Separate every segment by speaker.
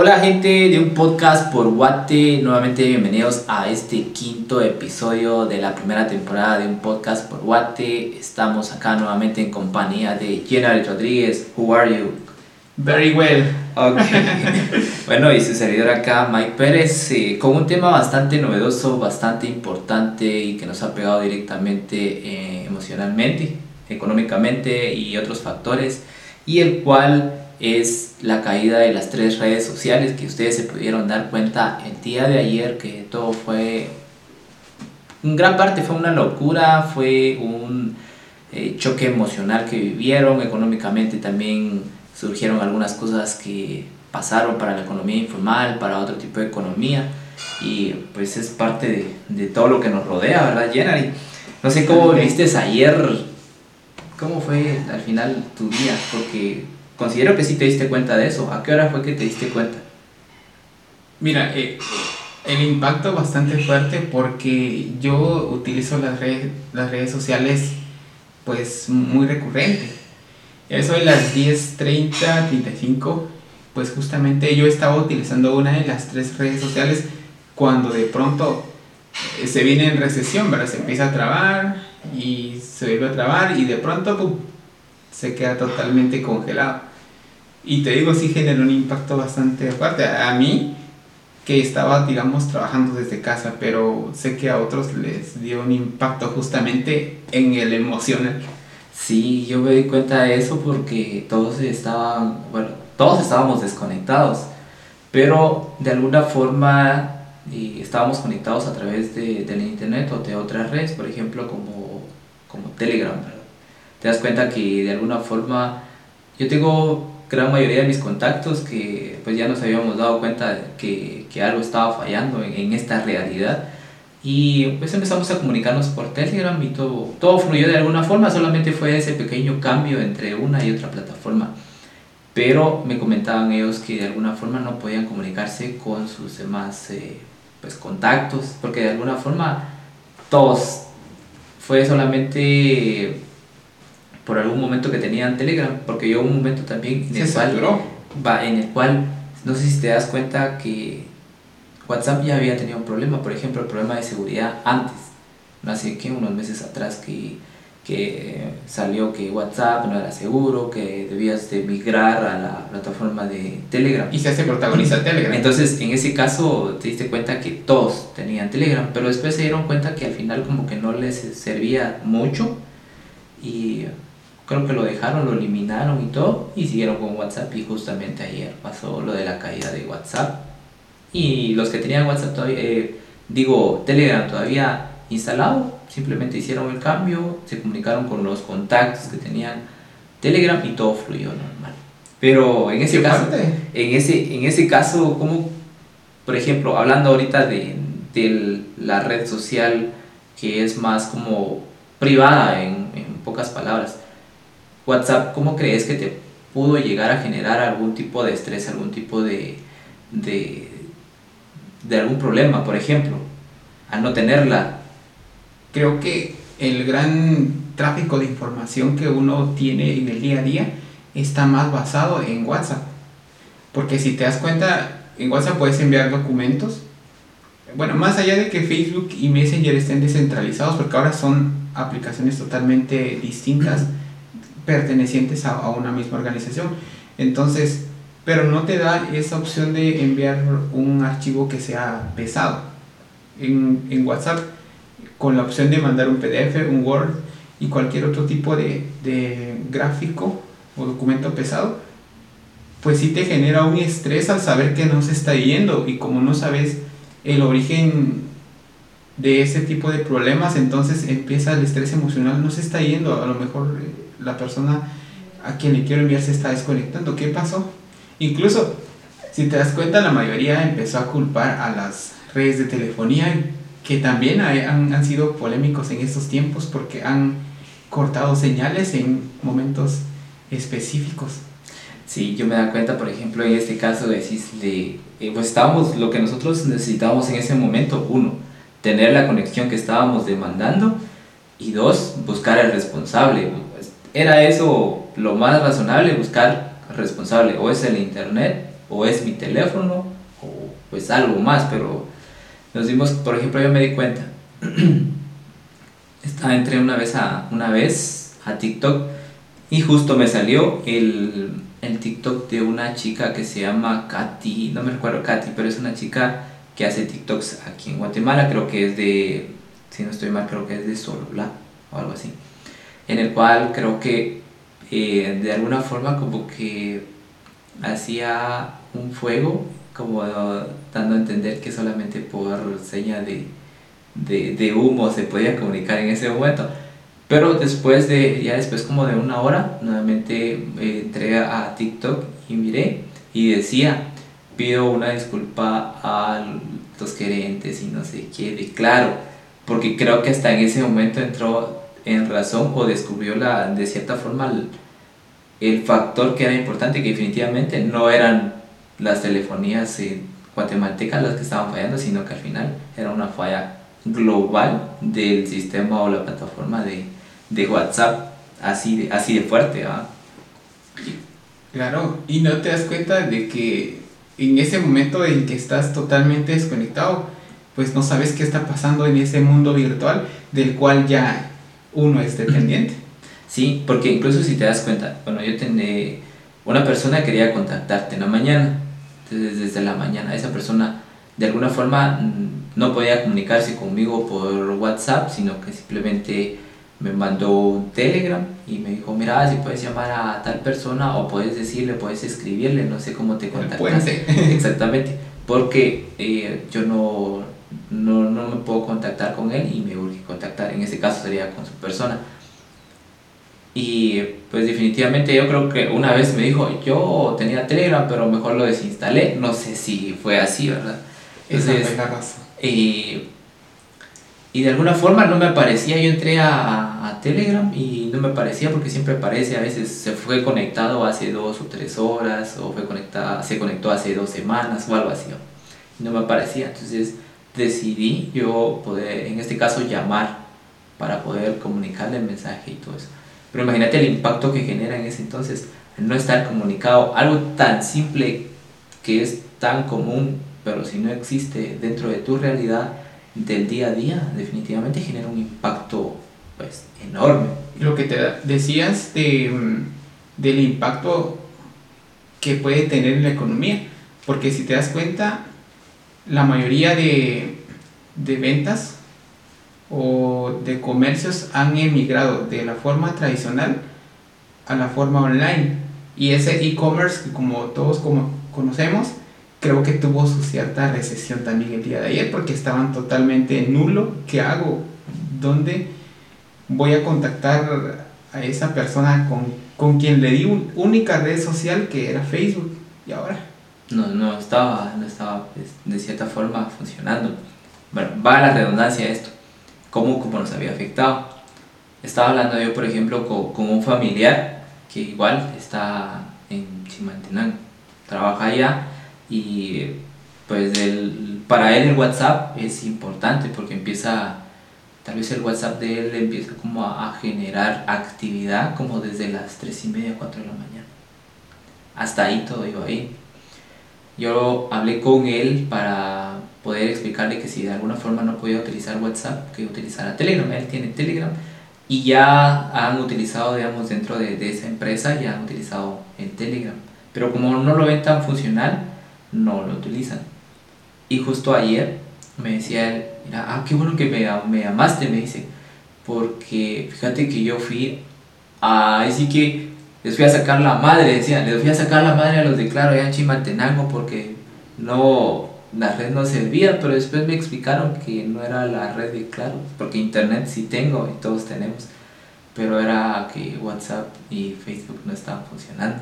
Speaker 1: Hola gente de un podcast por Guate, nuevamente bienvenidos a este quinto episodio de la primera temporada de un podcast por Guate. Estamos acá nuevamente en compañía de Jenny Rodríguez. Who are you?
Speaker 2: Very well.
Speaker 1: Okay. bueno, y su servidor acá, Mike Pérez, eh, con un tema bastante novedoso, bastante importante y que nos ha pegado directamente eh, emocionalmente, económicamente y otros factores, y el cual es la caída de las tres redes sociales que ustedes se pudieron dar cuenta el día de ayer que todo fue en gran parte fue una locura fue un eh, choque emocional que vivieron económicamente también surgieron algunas cosas que pasaron para la economía informal para otro tipo de economía y pues es parte de, de todo lo que nos rodea verdad Jenny no sé cómo viste ayer cómo fue al final tu día porque considero que sí te diste cuenta de eso. ¿A qué hora fue que te diste cuenta?
Speaker 2: Mira, eh, el impacto bastante fuerte porque yo utilizo las redes, las redes sociales pues muy recurrente. Eso de las 10.30, 35, pues justamente yo estaba utilizando una de las tres redes sociales cuando de pronto eh, se viene en recesión, ¿verdad? Se empieza a trabar y se vuelve a trabar y de pronto se queda totalmente congelado. Y te digo, sí generó un impacto bastante fuerte. A mí, que estaba, digamos, trabajando desde casa, pero sé que a otros les dio un impacto justamente en el emocional.
Speaker 1: Sí, yo me di cuenta de eso porque todos estaban, bueno, todos estábamos desconectados, pero de alguna forma estábamos conectados a través de, del internet o de otras redes, por ejemplo, como, como Telegram. Te das cuenta que de alguna forma yo tengo gran mayoría de mis contactos que pues ya nos habíamos dado cuenta que, que algo estaba fallando en, en, esta realidad y pues empezamos a comunicarnos por Telegram y todo, todo fluyó de alguna forma, solamente fue ese pequeño cambio entre una y otra plataforma. Pero me comentaban ellos que de alguna forma no podían comunicarse con sus demás eh, pues, contactos, porque de alguna forma todos fue solamente por algún momento que tenían Telegram, porque yo un momento también en el, cual, va, en el cual, no sé si te das cuenta que WhatsApp ya había tenido un problema, por ejemplo, el problema de seguridad antes, no hace que unos meses atrás que, que salió que WhatsApp no era seguro, que debías de migrar a la plataforma de Telegram.
Speaker 2: Y se hace protagonista Telegram.
Speaker 1: Entonces, en ese caso, te diste cuenta que todos tenían Telegram, pero después se dieron cuenta que al final como que no les servía mucho y creo que lo dejaron, lo eliminaron y todo, y siguieron con WhatsApp. Y justamente ayer pasó lo de la caída de WhatsApp. Y los que tenían WhatsApp todavía, eh, digo, Telegram todavía instalado, simplemente hicieron el cambio, se comunicaron con los contactos que tenían Telegram y todo fluyó normal. Pero en ese caso, en ese, en ese caso, como, por ejemplo, hablando ahorita de, de la red social que es más como privada en, en pocas palabras, WhatsApp, ¿cómo crees que te pudo llegar a generar algún tipo de estrés, algún tipo de, de, algún problema, por ejemplo, al no tenerla?
Speaker 2: Creo que el gran tráfico de información que uno tiene en el día a día está más basado en WhatsApp. Porque si te das cuenta, en WhatsApp puedes enviar documentos. Bueno, más allá de que Facebook y Messenger estén descentralizados, porque ahora son aplicaciones totalmente distintas pertenecientes a, a, una misma organización. Entonces, pero no te da esa opción de enviar un archivo que sea pesado. En, WhatsApp, con la opción de mandar un PDF, un Word y cualquier otro tipo de, de gráfico o documento pesado, pues sí te genera un estrés al saber que no se está yendo y como no sabes el origen de ese tipo de problemas, entonces empieza el estrés emocional, no se está yendo, a lo mejor la persona a quien le quiero enviar se está desconectando. ¿Qué pasó? Incluso, si te das cuenta, la mayoría empezó a culpar a las redes de telefonía, que también han, han sido polémicos en estos tiempos porque han cortado señales en momentos específicos.
Speaker 1: Sí, yo me da cuenta, por ejemplo, en este caso decís, de, eh, pues estábamos, lo que nosotros necesitábamos en ese momento, uno, tener la conexión que estábamos demandando y dos, buscar al responsable, era eso lo más razonable, buscar responsable, o es el internet o es mi teléfono o pues algo más, pero nos dimos, por ejemplo, yo me di cuenta, estaba entré una vez a, una vez a TikTok y justo me salió el, el TikTok de una chica que se llama Katy, no me recuerdo Katy, pero es una chica que hace TikToks aquí en Guatemala, creo que es de, si no estoy mal, creo que es de Solula o algo así, en el cual creo que eh, de alguna forma como que hacía un fuego, como dando a entender que solamente por seña de, de, de humo se podía comunicar en ese momento. Pero después de, ya después como de una hora, nuevamente eh, entré a TikTok y miré y decía, pido una disculpa a los gerentes y no sé qué, de claro, porque creo que hasta en ese momento entró en razón o descubrió la, de cierta forma el, factor que era importante, que definitivamente no eran las telefonías guatemaltecas las que estaban fallando, sino que al final era una falla global del sistema o la plataforma de, de WhatsApp así de, así de fuerte.
Speaker 2: Claro, y no te das cuenta de que en ese momento en que estás totalmente desconectado, pues no sabes qué está pasando en ese mundo virtual del cual ya uno es dependiente.
Speaker 1: Sí, porque incluso si te das cuenta, bueno, yo tenía una persona quería contactarte en la mañana, entonces desde la mañana esa persona de alguna forma mm, no podía comunicarse conmigo por WhatsApp, sino que simplemente me mandó un Telegram y me dijo, mira, si puedes llamar a tal persona o puedes decirle, puedes escribirle, no sé cómo te contactas. Exactamente, porque eh, yo no, no, no, me puedo contactar con él y me contactar, en ese caso sería con su persona. Y pues definitivamente yo creo que una vez me dijo, yo tenía Telegram, pero mejor lo desinstalé, no sé si fue así, ¿verdad?
Speaker 2: Entonces, Esa es la razón.
Speaker 1: Eh, y de alguna forma no me aparecía, yo entré a, a, Telegram y no me aparecía porque siempre aparece, a veces se fue conectado hace dos o tres horas o fue conectado, se conectó hace dos semanas o algo así. Y no me aparecía, entonces decidí yo poder, en este caso, llamar para poder comunicarle el mensaje y todo eso. Pero imagínate el impacto que genera en ese entonces no estar comunicado, algo tan simple que es tan común, pero si no existe dentro de tu realidad, del día a día definitivamente genera un impacto pues enorme.
Speaker 2: Lo que te decías de, mm, del impacto que puede tener en la economía, porque si te das cuenta, la mayoría de, de ventas o de comercios han emigrado de la forma tradicional a la forma online. Y ese e-commerce como todos como conocemos, creo que tuvo su cierta recesión también el día de ayer porque estaban totalmente nulo. ¿Qué hago? ¿Dónde voy a contactar a esa persona con, con quien le di una única red social que era Facebook? ¿Y ahora?
Speaker 1: No, no estaba, no estaba pues, de cierta forma funcionando. Bueno, va a la redundancia esto. ¿Cómo, cómo nos había afectado? Estaba hablando yo, por ejemplo, con, con un familiar que igual está en Chimaltenango. Trabaja allá y pues el, para él el WhatsApp es importante porque empieza, tal vez el WhatsApp de él empieza como a, generar actividad como desde las 3 y media, 4 de la mañana. Hasta ahí todo iba ahí. Yo hablé con él para poder explicarle que si de alguna forma no podía utilizar WhatsApp, que utilizara Telegram. Él tiene Telegram y ya han utilizado, digamos, dentro de, de esa empresa, ya han utilizado el Telegram. Pero como no lo ven tan funcional, no lo utilizan. Y justo ayer me decía él, mira, ah, qué bueno que me, me llamaste, me dice, porque fíjate que yo fui a, así que les fui a sacar la madre, decía, les fui a sacar la madre a los de Claro allá en Chimaltenango porque no, la red no servía, pero después me explicaron que no era la red de Claro, porque internet sí tengo y todos tenemos, pero era que WhatsApp y Facebook no estaban funcionando.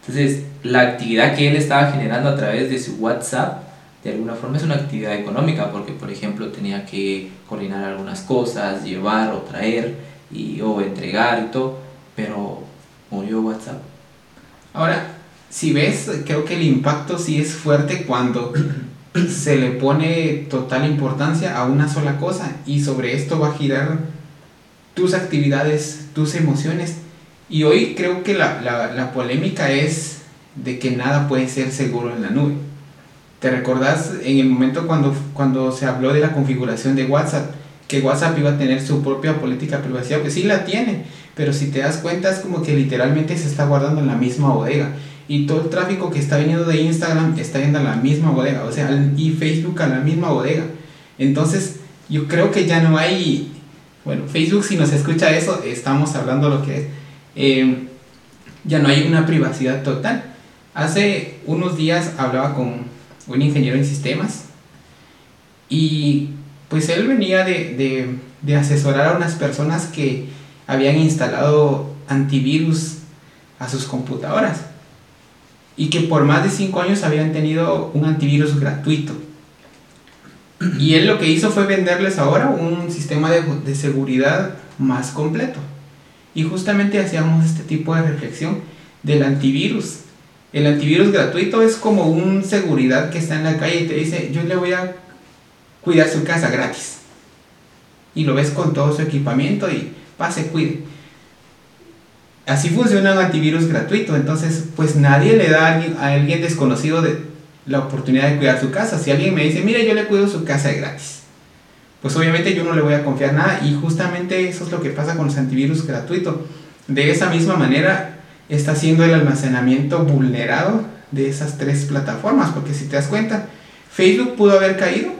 Speaker 1: Entonces, la actividad que él estaba generando a través de su WhatsApp, de alguna forma es una actividad económica, porque por ejemplo tenía que coordinar algunas cosas, llevar o traer, y, o entregar y todo, pero murió WhatsApp.
Speaker 2: Ahora, si ves, creo que el impacto sí es fuerte cuando se le pone total importancia a una sola cosa y sobre esto va a girar tus actividades, tus emociones, y hoy creo que la, la, la polémica es de que nada puede ser seguro en la nube. ¿Te recordás en el momento cuando, cuando se habló de la configuración de WhatsApp? Que WhatsApp iba a tener su propia política de privacidad, que sí la tiene, pero si te das cuenta es como que literalmente se está guardando en la misma bodega. Y todo el tráfico que está viniendo de Instagram está yendo a la misma bodega, o sea, y Facebook a la misma bodega. Entonces, yo creo que ya no hay, bueno, Facebook si nos escucha eso, estamos hablando lo que es, eh, ya no hay una privacidad total. Hace unos días hablaba con un ingeniero en sistemas, y pues él venía de, asesorar a unas personas que habían instalado antivirus a sus computadoras y que por más de 5 años habían tenido un antivirus gratuito. Y él lo que hizo fue venderles ahora un sistema de, de, seguridad más completo. Y justamente hacíamos este tipo de reflexión del antivirus. El antivirus gratuito es como un seguridad que está en la calle y te dice, yo le voy a cuidar su casa gratis. Y lo ves con todo su equipamiento y pase, cuide. Así funciona un antivirus gratuito. Entonces, pues nadie le da a alguien, desconocido de la oportunidad de cuidar su casa. Si alguien me dice, mire, yo le cuido su casa de gratis. Pues obviamente yo no le voy a confiar nada. Y justamente eso es lo que pasa con los antivirus gratuitos. De esa misma manera, está siendo el almacenamiento vulnerado de esas tres plataformas, porque si te das cuenta, Facebook pudo haber caído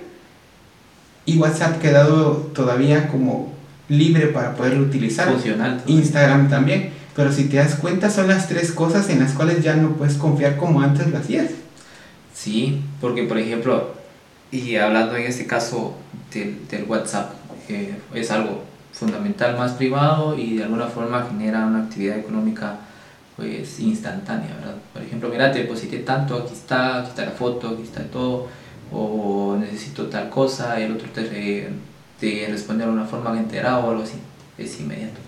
Speaker 2: y WhatsApp quedado todavía como libre para poderlo utilizar.
Speaker 1: Funcional.
Speaker 2: Instagram también. Pero si te das cuenta, son las tres cosas en las cuales ya no puedes confiar como antes lo hacías.
Speaker 1: Sí, porque por ejemplo, y hablando en este caso del, del WhatsApp, eh, es algo fundamental más privado y de alguna forma genera una actividad económica pues instantánea, ¿verdad? Por ejemplo, mira, te deposité tanto, aquí está, aquí está la foto, aquí está todo, o necesito tal cosa, el otro te, te responde de una forma enterada o algo así, es inmediato.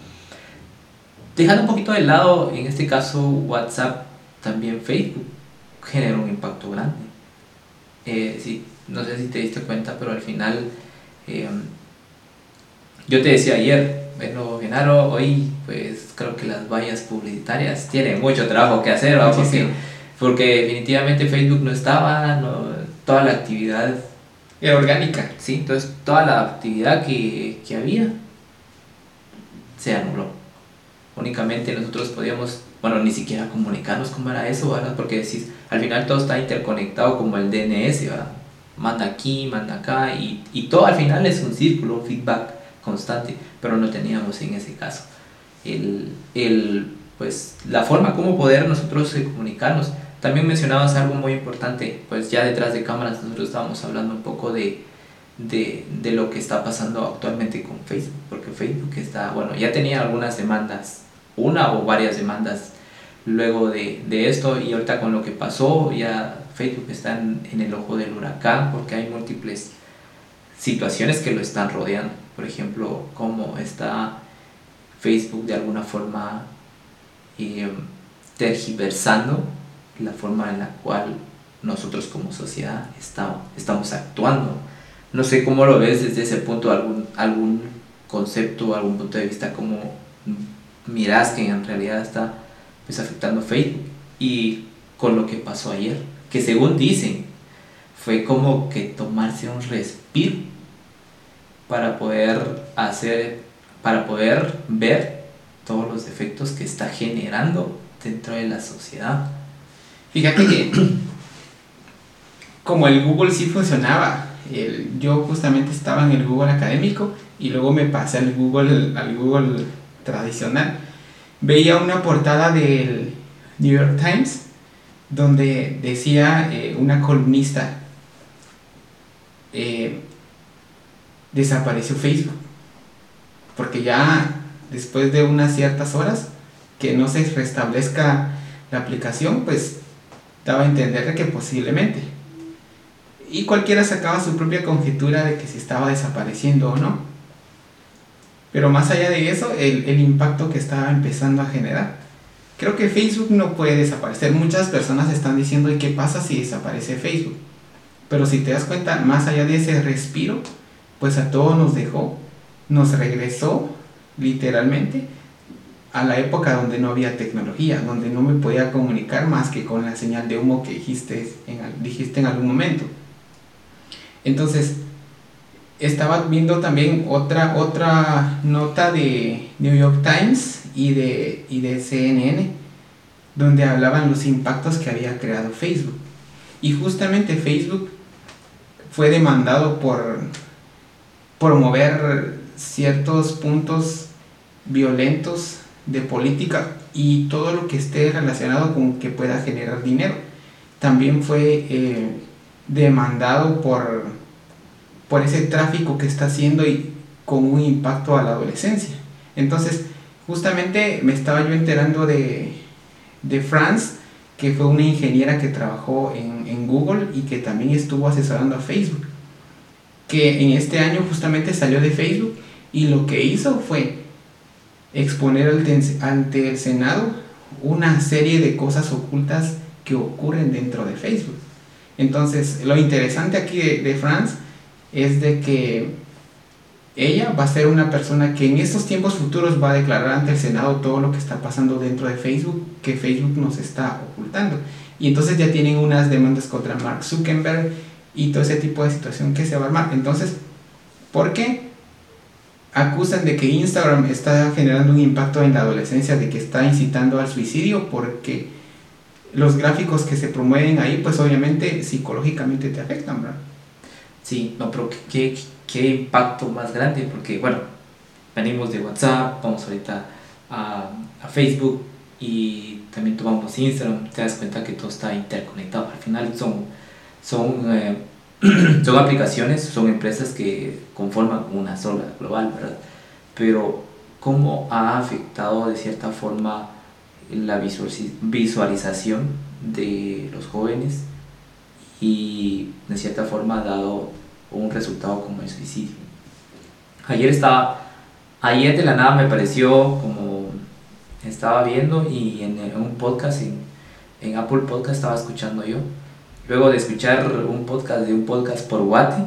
Speaker 1: Dejando un poquito de lado, en este caso WhatsApp, también Facebook genera un impacto grande. Eh, sí, no sé si te diste cuenta, pero al final, eh, yo te decía ayer, bueno, Genaro, hoy pues creo que las vallas publicitarias tienen mucho trabajo que hacer, ¿verdad? Porque, definitivamente Facebook no estaba, toda la actividad
Speaker 2: era orgánica.
Speaker 1: Sí, entonces toda la actividad que, que había se anuló. Únicamente nosotros podíamos, bueno, ni siquiera comunicarnos cómo era eso, ¿verdad? Porque decís, al final todo está interconectado como el DNS, ¿verdad? Manda aquí, manda acá, y, y todo al final es un círculo, feedback constante, pero no teníamos en ese caso el, el, pues, la forma como poder nosotros eh, comunicarnos. También mencionabas algo muy importante, pues ya detrás de cámaras nosotros estábamos hablando un poco de, de, de, lo que está pasando actualmente con Facebook, porque Facebook está, bueno, ya tenía algunas demandas, una o varias demandas luego de, de esto y ahorita con lo que pasó ya Facebook está en, el ojo del huracán porque hay múltiples situaciones que lo están rodeando. Por ejemplo, cómo está Facebook de alguna forma eh, tergiversando la forma en la cual nosotros como sociedad estamos, estamos actuando. No sé cómo lo ves desde ese punto, algún, algún concepto, algún punto de vista, cómo miras que en realidad está pues, afectando Facebook y con lo que pasó ayer, que según dicen fue como que tomarse un respiro para poder hacer para poder ver todos los defectos que está generando dentro de la sociedad.
Speaker 2: Fíjate que como el Google sí funcionaba, yo justamente estaba en el Google académico y luego me pasé al Google, al Google tradicional. Veía una portada del New York Times donde decía eh, una columnista, eh, desapareció Facebook porque ya después de unas ciertas horas que no se restablezca la aplicación, pues daba a entender que posiblemente. Y cualquiera sacaba su propia conjetura de que se estaba desapareciendo o no. Pero más allá de eso, el, el impacto que estaba empezando a generar. Creo que Facebook no puede desaparecer. Muchas personas están diciendo, ¿y qué pasa si desaparece Facebook? Pero si te das cuenta, más allá de ese respiro, pues a todos nos dejó nos regresó literalmente a la época donde no había tecnología, donde no me podía comunicar más que con la señal de humo que dijiste en, dijiste en algún momento. Entonces, estaba viendo también otra, otra nota de New York Times y de, y de CNN, donde hablaban los impactos que había creado Facebook. Y justamente Facebook fue demandado por promover ciertos puntos violentos de política y todo lo que esté relacionado con que pueda generar dinero. También fue eh, demandado por, por ese tráfico que está haciendo y con un impacto a la adolescencia. Entonces, justamente me estaba yo enterando de, de France, que fue una ingeniera que trabajó en, en Google y que también estuvo asesorando a Facebook, que en este año justamente salió de Facebook y lo que hizo fue exponer ante el Senado una serie de cosas ocultas que ocurren dentro de Facebook. Entonces, lo interesante aquí de, France es de que ella va a ser una persona que en estos tiempos futuros va a declarar ante el Senado todo lo que está pasando dentro de Facebook, que Facebook nos está ocultando. Y entonces ya tienen unas demandas contra Mark Zuckerberg y todo ese tipo de situación que se va a armar. Entonces, ¿por qué? Acusan de que Instagram está generando un impacto en la adolescencia, de que está incitando al suicidio, porque los gráficos que se promueven ahí, pues obviamente psicológicamente te afectan, ¿verdad?
Speaker 1: Sí, no, pero ¿qué, qué impacto más grande, porque bueno, venimos de WhatsApp, vamos ahorita a, a Facebook y también tomamos Instagram, te das cuenta que todo está interconectado, al final son, son eh, son aplicaciones, son empresas que conforman una sola global, ¿verdad? Pero ¿cómo ha afectado de cierta forma la visualización de los jóvenes y de cierta forma ha dado un resultado como el suicidio? Ayer estaba, ayer de la nada me pareció como estaba viendo y en, un podcast, en, en Apple Podcast estaba escuchando yo Luego de escuchar un podcast de un podcast por Guate,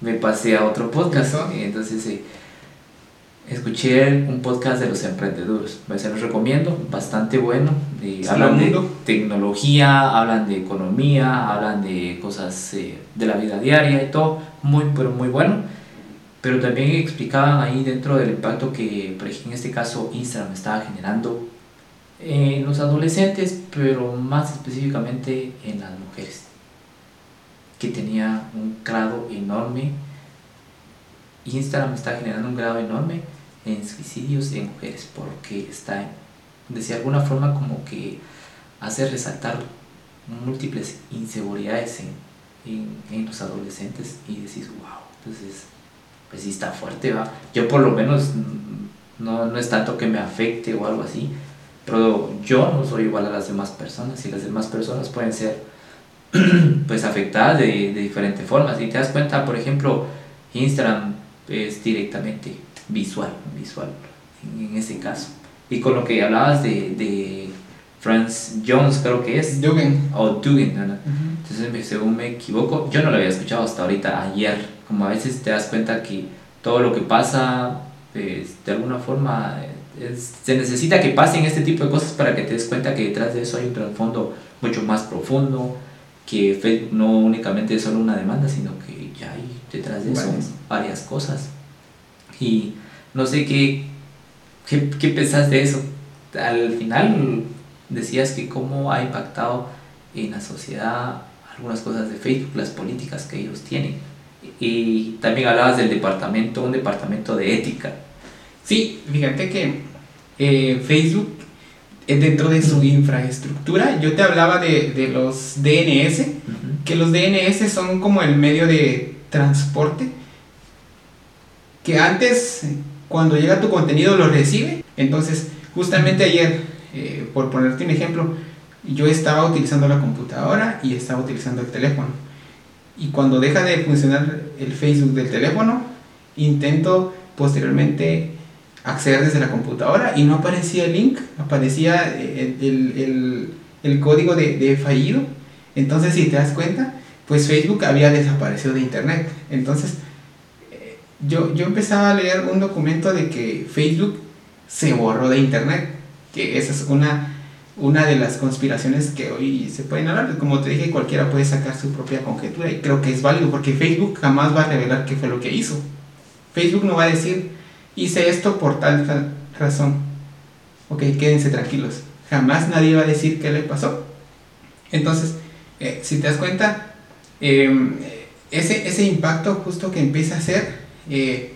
Speaker 1: me pasé a otro podcast. Y entonces eh, escuché un podcast de los emprendedores. Se los recomiendo, bastante bueno. hablan de tecnología, hablan de economía, hablan de cosas eh, de la vida diaria y todo. Muy, pero muy bueno. Pero también explicaban ahí dentro del impacto que, por ejemplo, en este caso, Instagram estaba generando en los adolescentes, pero más específicamente en las mujeres que tenía un grado enorme. Instagram está generando un grado enorme en suicidios de mujeres porque está de alguna forma como que hace resaltar múltiples inseguridades en, en, los adolescentes y decís, wow, entonces, pues sí está fuerte, va. Yo por lo menos no, no es tanto que me afecte o algo así, pero yo no soy igual a las demás personas y las demás personas pueden ser pues afectadas de, de diferentes formas. Y te das cuenta, por ejemplo, Instagram es directamente visual, visual en, ese caso. Y con lo que hablabas de, de Franz Jones, creo que es.
Speaker 2: Dugan.
Speaker 1: O Dugan, Entonces, según me equivoco, yo no lo había escuchado hasta ahorita, ayer. Como a veces te das cuenta que todo lo que pasa, pues, de alguna forma, se necesita que pasen este tipo de cosas para que te des cuenta que detrás de eso hay un trasfondo mucho más profundo, que Facebook no únicamente es solo una demanda, sino que ya hay detrás de eso varias cosas. Y no sé qué, qué, qué pensás de eso. Al final decías que cómo ha impactado en la sociedad algunas cosas de Facebook, las políticas que ellos tienen. Y también hablabas del departamento, un departamento de ética.
Speaker 2: Sí, fíjate que eh, Facebook dentro de su infraestructura. Yo te hablaba de, de los DNS, que los DNS son como el medio de transporte, que antes, cuando llega tu contenido, lo recibe. Entonces, justamente ayer, eh, por ponerte un ejemplo, yo estaba utilizando la computadora y estaba utilizando el teléfono. Y cuando deja de funcionar el Facebook del teléfono, intento posteriormente acceder desde la computadora y no aparecía el link, aparecía eh, el, el, código de, de, fallido. Entonces, si te das cuenta, pues Facebook había desaparecido de Internet. Entonces, eh, yo, yo empezaba a leer un documento de que Facebook se borró de Internet. que esa es una, una de las conspiraciones que hoy se pueden hablar. Como te dije, cualquiera puede sacar su propia conjetura y creo que es válido porque Facebook jamás va a revelar qué fue lo que hizo. Facebook no va a decir, hice esto por tal razón. Ok, quédense tranquilos. Jamás nadie va a decir qué le pasó. Entonces, eh, si te das cuenta, em, ese, ese impacto justo que empieza a hacer, eh,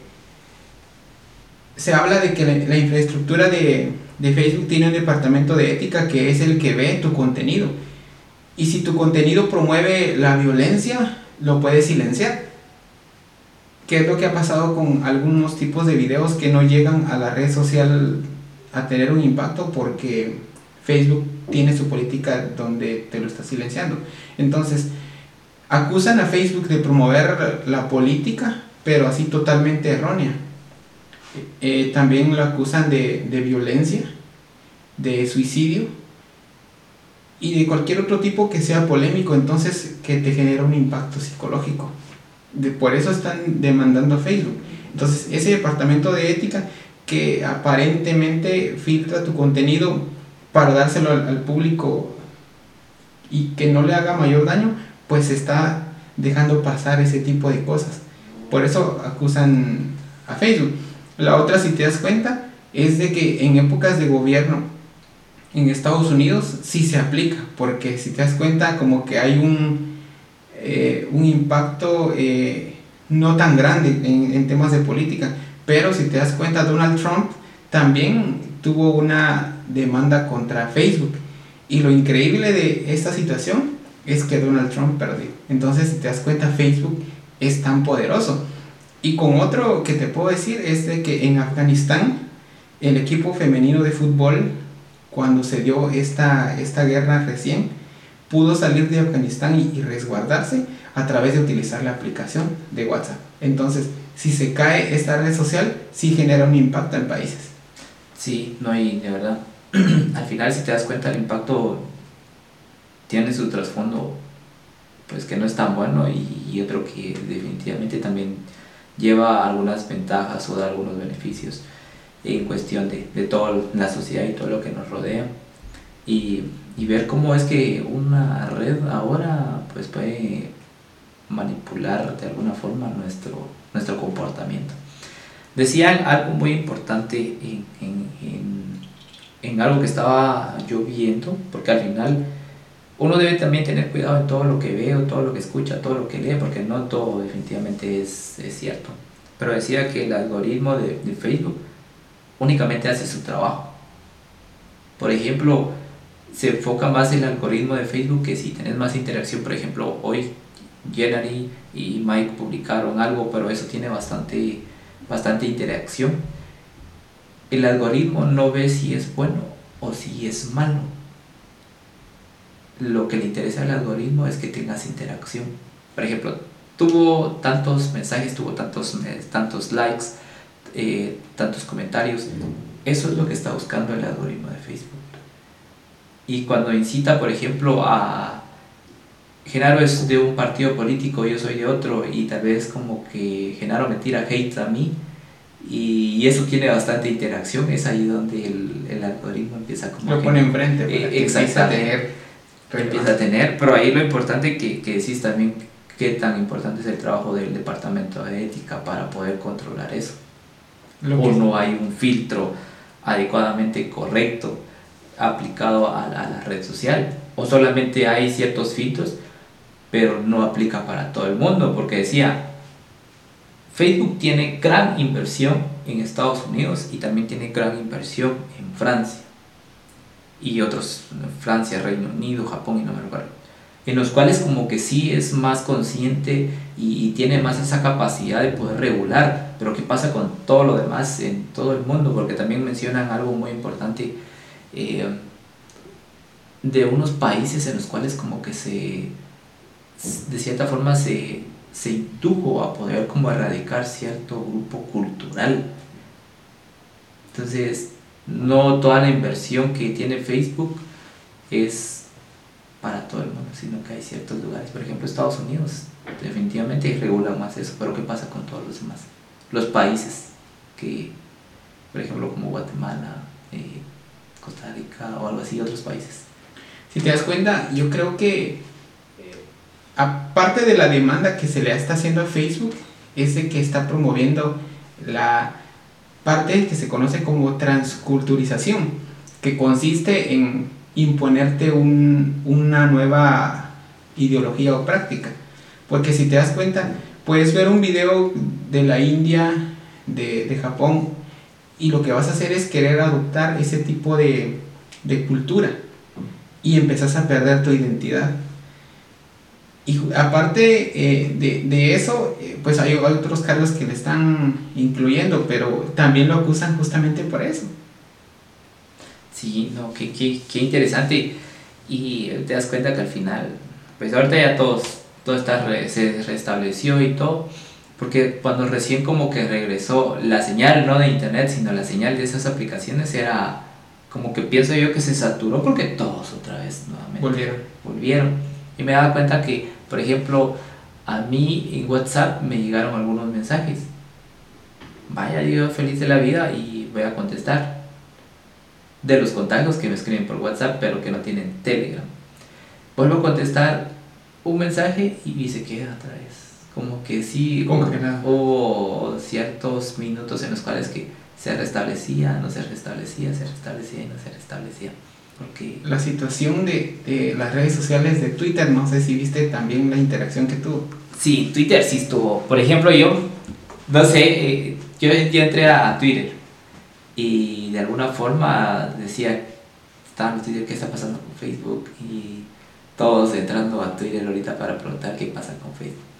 Speaker 2: se habla de que la, infraestructura de, de, Facebook tiene un departamento de ética que es el que ve tu contenido. Y si tu contenido promueve la violencia, lo puedes silenciar. ¿Qué es lo que ha pasado con algunos tipos de videos que no llegan a la red social a tener un impacto porque Facebook tiene su política donde te lo está silenciando? Entonces, acusan a Facebook de promover la política, pero así totalmente errónea. Eh, también lo acusan de, violencia, de suicidio y de cualquier otro tipo que sea polémico, entonces que te genera un impacto psicológico. De, por eso están demandando a Facebook. Entonces, ese departamento de ética que aparentemente filtra tu contenido para dárselo al público y que no le haga mayor daño, pues está dejando pasar ese tipo de cosas. Por eso acusan a Facebook. La otra, si te das cuenta, es de que en épocas de gobierno en Estados Unidos sí se aplica, porque si te das cuenta como que hay un, eh, un impacto eh, no tan grande en, en temas de política, pero si te das cuenta Donald Trump también tuvo una demanda contra Facebook. Y lo increíble de esta situación es que Donald Trump perdió. Entonces, si te das cuenta, Facebook es tan poderoso. Y con otro que te puedo decir es de que en Afganistán, el equipo femenino de fútbol, cuando se dio esta, esta guerra recién, pudo salir de Afganistán y, resguardarse a través de utilizar la aplicación de WhatsApp. Entonces, si se cae esta red social, sí genera un impacto en países.
Speaker 1: Sí, no hay, de verdad. Al final, si te das cuenta, el impacto tiene su trasfondo pues que no es tan bueno y, otro que definitivamente también lleva algunas ventajas o da algunos beneficios en cuestión de, de toda la sociedad y todo lo que nos rodea y, y, ver cómo es que una red ahora pues puede manipular de alguna forma nuestro, nuestro comportamiento. Decían algo muy importante en, en, en, en algo que estaba yo viendo, porque al final uno debe también tener cuidado en todo lo que ve, todo lo que escucha, todo lo que lee, porque no todo definitivamente es, es cierto. Pero decía que el algoritmo de, de, Facebook únicamente hace su trabajo. Por ejemplo, se enfoca más el algoritmo de Facebook que si tenés más interacción, por ejemplo, hoy Jenny y Mike publicaron algo, pero eso tiene bastante, bastante interacción. El algoritmo no ve si es bueno o si es malo lo que le interesa al algoritmo es que tengas interacción. Por ejemplo, tuvo tantos mensajes, tuvo tantos, tantos likes, eh, tantos comentarios. Eso es lo que está buscando el algoritmo de Facebook. Y cuando incita, por ejemplo, a Genaro es de un partido político, yo soy de otro, y tal vez como que Genaro me tira hate a mí, y eso tiene bastante interacción, es ahí donde el, el algoritmo empieza como...
Speaker 2: Lo pone enfrente,
Speaker 1: eh, exactamente empieza a tener, pero ahí lo importante que, que decís también, qué tan importante es el trabajo del departamento de ética para poder controlar eso. o no hay un filtro adecuadamente correcto aplicado a, a la red social, o solamente hay ciertos filtros, pero no aplica para todo el mundo, porque decía, Facebook tiene gran inversión en Estados Unidos y también tiene gran inversión en Francia y otros, Francia, Reino Unido, Japón y no me recuerdo, en los cuales como que sí es más consciente y, tiene más esa capacidad de poder regular, pero ¿qué pasa con todo lo demás en todo el mundo? Porque también mencionan algo muy importante eh, de unos países en los cuales como que se, de cierta forma se, se indujo a poder como erradicar cierto grupo cultural. Entonces, no toda la inversión que tiene Facebook es para todo el mundo, sino que hay ciertos lugares, por ejemplo Estados Unidos, definitivamente regula más eso, pero ¿qué pasa con todos los demás? Los países que, por ejemplo, como Guatemala, eh, Costa Rica o algo así, otros países.
Speaker 2: Si te das cuenta, yo creo que eh, aparte de la demanda que se le está haciendo a Facebook, es de que está promoviendo la parte que se conoce como transculturización, que consiste en imponerte un, una nueva ideología o práctica. Porque si te das cuenta, puedes ver un video de la India, de, de Japón, y lo que vas a hacer es querer adoptar ese tipo de, de cultura y empezás a perder tu identidad. Y aparte eh, de, de, eso, eh, pues hay otros cargos que le están incluyendo, pero también lo acusan justamente por eso.
Speaker 1: Sí, no, qué, qué, qué interesante. Y te das cuenta que al final, pues ahorita ya todos, todo está se restableció y todo, porque cuando recién como que regresó la señal, no de internet, sino la señal de esas aplicaciones, era como que pienso yo que se saturó porque todos otra vez nuevamente
Speaker 2: volvieron.
Speaker 1: volvieron. Y me daba cuenta que, por ejemplo, a mí en WhatsApp me llegaron algunos mensajes. Vaya, yo feliz de la vida y voy a contestar. De los contactos que me escriben por WhatsApp, pero que no tienen Telegram. Vuelvo a contestar un mensaje y se queda otra vez. Como que sí,
Speaker 2: como que nada.
Speaker 1: hubo ciertos minutos en los cuales que se restablecía, no se restablecía, se restablecía y no se restablecía. Porque...
Speaker 2: La situación de, de, las redes sociales de Twitter, no sé si viste también la interacción que tuvo.
Speaker 1: Sí, Twitter sí estuvo. Por ejemplo, yo, no sé, eh, yo, yo entré a Twitter y de alguna forma decía, estaba en Twitter, ¿qué está pasando con Facebook? Y todos entrando a Twitter ahorita para preguntar qué pasa con Facebook.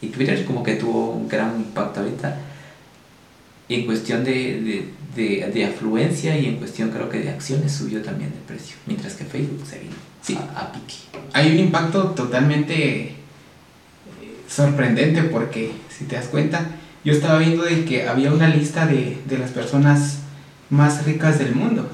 Speaker 1: Y Twitter como que tuvo un gran impacto ahorita en cuestión de, de, de, de, afluencia y en cuestión creo que de acciones subió también de precio, mientras que Facebook se vino
Speaker 2: sí.
Speaker 1: a, a pique.
Speaker 2: Hay un impacto totalmente sorprendente porque si te das cuenta, yo estaba viendo de que había una lista de, de las personas más ricas del mundo,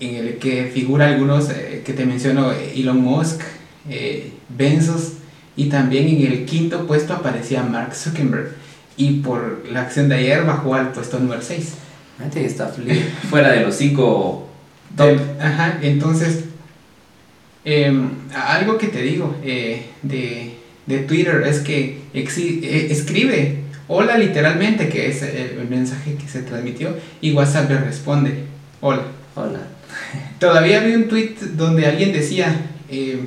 Speaker 2: en el que figura algunos eh, que te menciono, Elon Musk, eh, Benzos, y también en el quinto puesto aparecía Mark Zuckerberg y por la acción de ayer bajó al puesto número 6.
Speaker 1: Está fuera de los 5
Speaker 2: top. Ajá, entonces, eh, algo que te digo eh, de, de, Twitter es que eh, escribe hola literalmente, que es el mensaje que se transmitió, y WhatsApp le responde hola.
Speaker 1: Hola.
Speaker 2: Todavía vi un tweet donde alguien decía eh,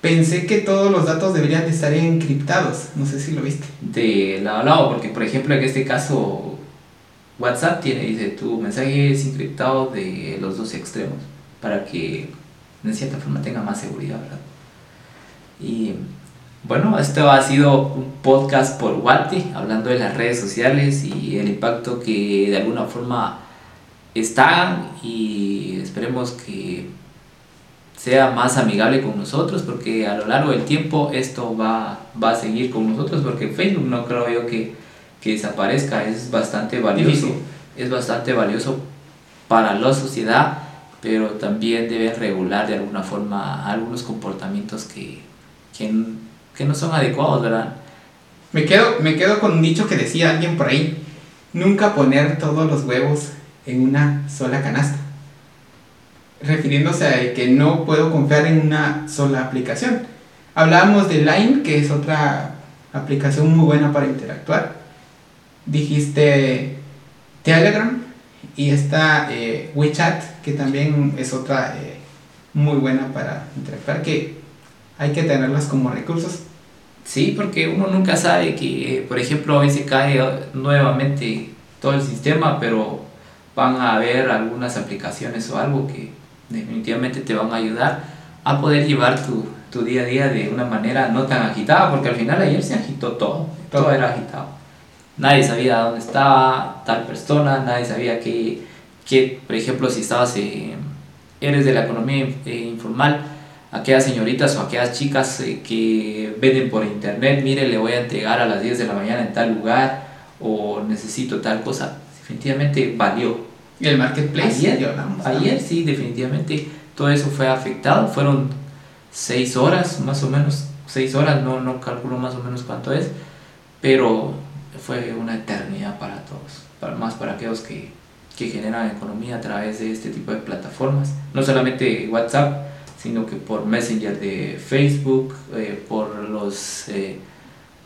Speaker 2: pensé que todos los datos deberían de estar encriptados. No sé si lo viste.
Speaker 1: De lado a lado, porque por ejemplo en este caso WhatsApp tiene, dice, tu mensaje es encriptado de los dos extremos, para que de cierta forma tenga más seguridad, ¿verdad? Y bueno, esto ha sido un podcast por Wati, hablando de las redes sociales y el impacto que de alguna forma están y esperemos que sea más amigable con nosotros porque a lo largo del tiempo esto va, va a seguir con nosotros porque Facebook no creo yo que, que desaparezca, es bastante valioso,
Speaker 2: Difícil.
Speaker 1: es bastante valioso para la sociedad, pero también debe regular de alguna forma algunos comportamientos que, que, que no son adecuados, ¿verdad?
Speaker 2: Me quedo, me quedo con un dicho que decía alguien por ahí, nunca poner todos los huevos en una sola canasta refiriéndose a que no puedo confiar en una sola aplicación. Hablábamos de Line, que es otra aplicación muy buena para interactuar. Dijiste Telegram y está eh, WeChat, que también es otra eh, muy buena para interactuar, que hay que tenerlas como recursos.
Speaker 1: Sí, porque uno nunca sabe que, por ejemplo, hoy se cae nuevamente todo el sistema, pero van a haber algunas aplicaciones o algo que definitivamente te van a ayudar a poder llevar tu, tu, día a día de una manera no tan agitada, porque al final ayer se agitó todo, todo, todo. era agitado. Nadie sabía dónde estaba tal persona, nadie sabía que, que por ejemplo, si estabas, eh, eres de la economía eh, informal, aquellas señoritas o aquellas chicas eh, que venden por internet, mire, le voy a entregar a las 10 de la mañana en tal lugar o necesito tal cosa, definitivamente valió
Speaker 2: ¿Y el marketplace?
Speaker 1: Ayer, ayer sí, definitivamente todo eso fue afectado. Fueron seis horas, más o menos, seis horas, no, no calculo más o menos cuánto es, pero fue una eternidad para todos, para, más para aquellos que, que generan economía a través de este tipo de plataformas. No solamente WhatsApp, sino que por Messenger de Facebook, eh, por los eh,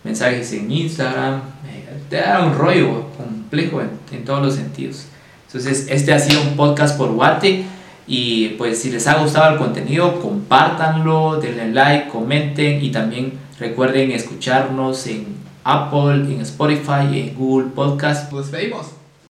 Speaker 1: mensajes en Instagram. Eh, te da un rollo complejo en, en, todos los sentidos. Entonces, este ha sido un podcast por Guate. Y pues si les ha gustado el contenido, compártanlo, denle like, comenten y también recuerden escucharnos en Apple, en Spotify, en Google Podcast.
Speaker 2: Nos vemos.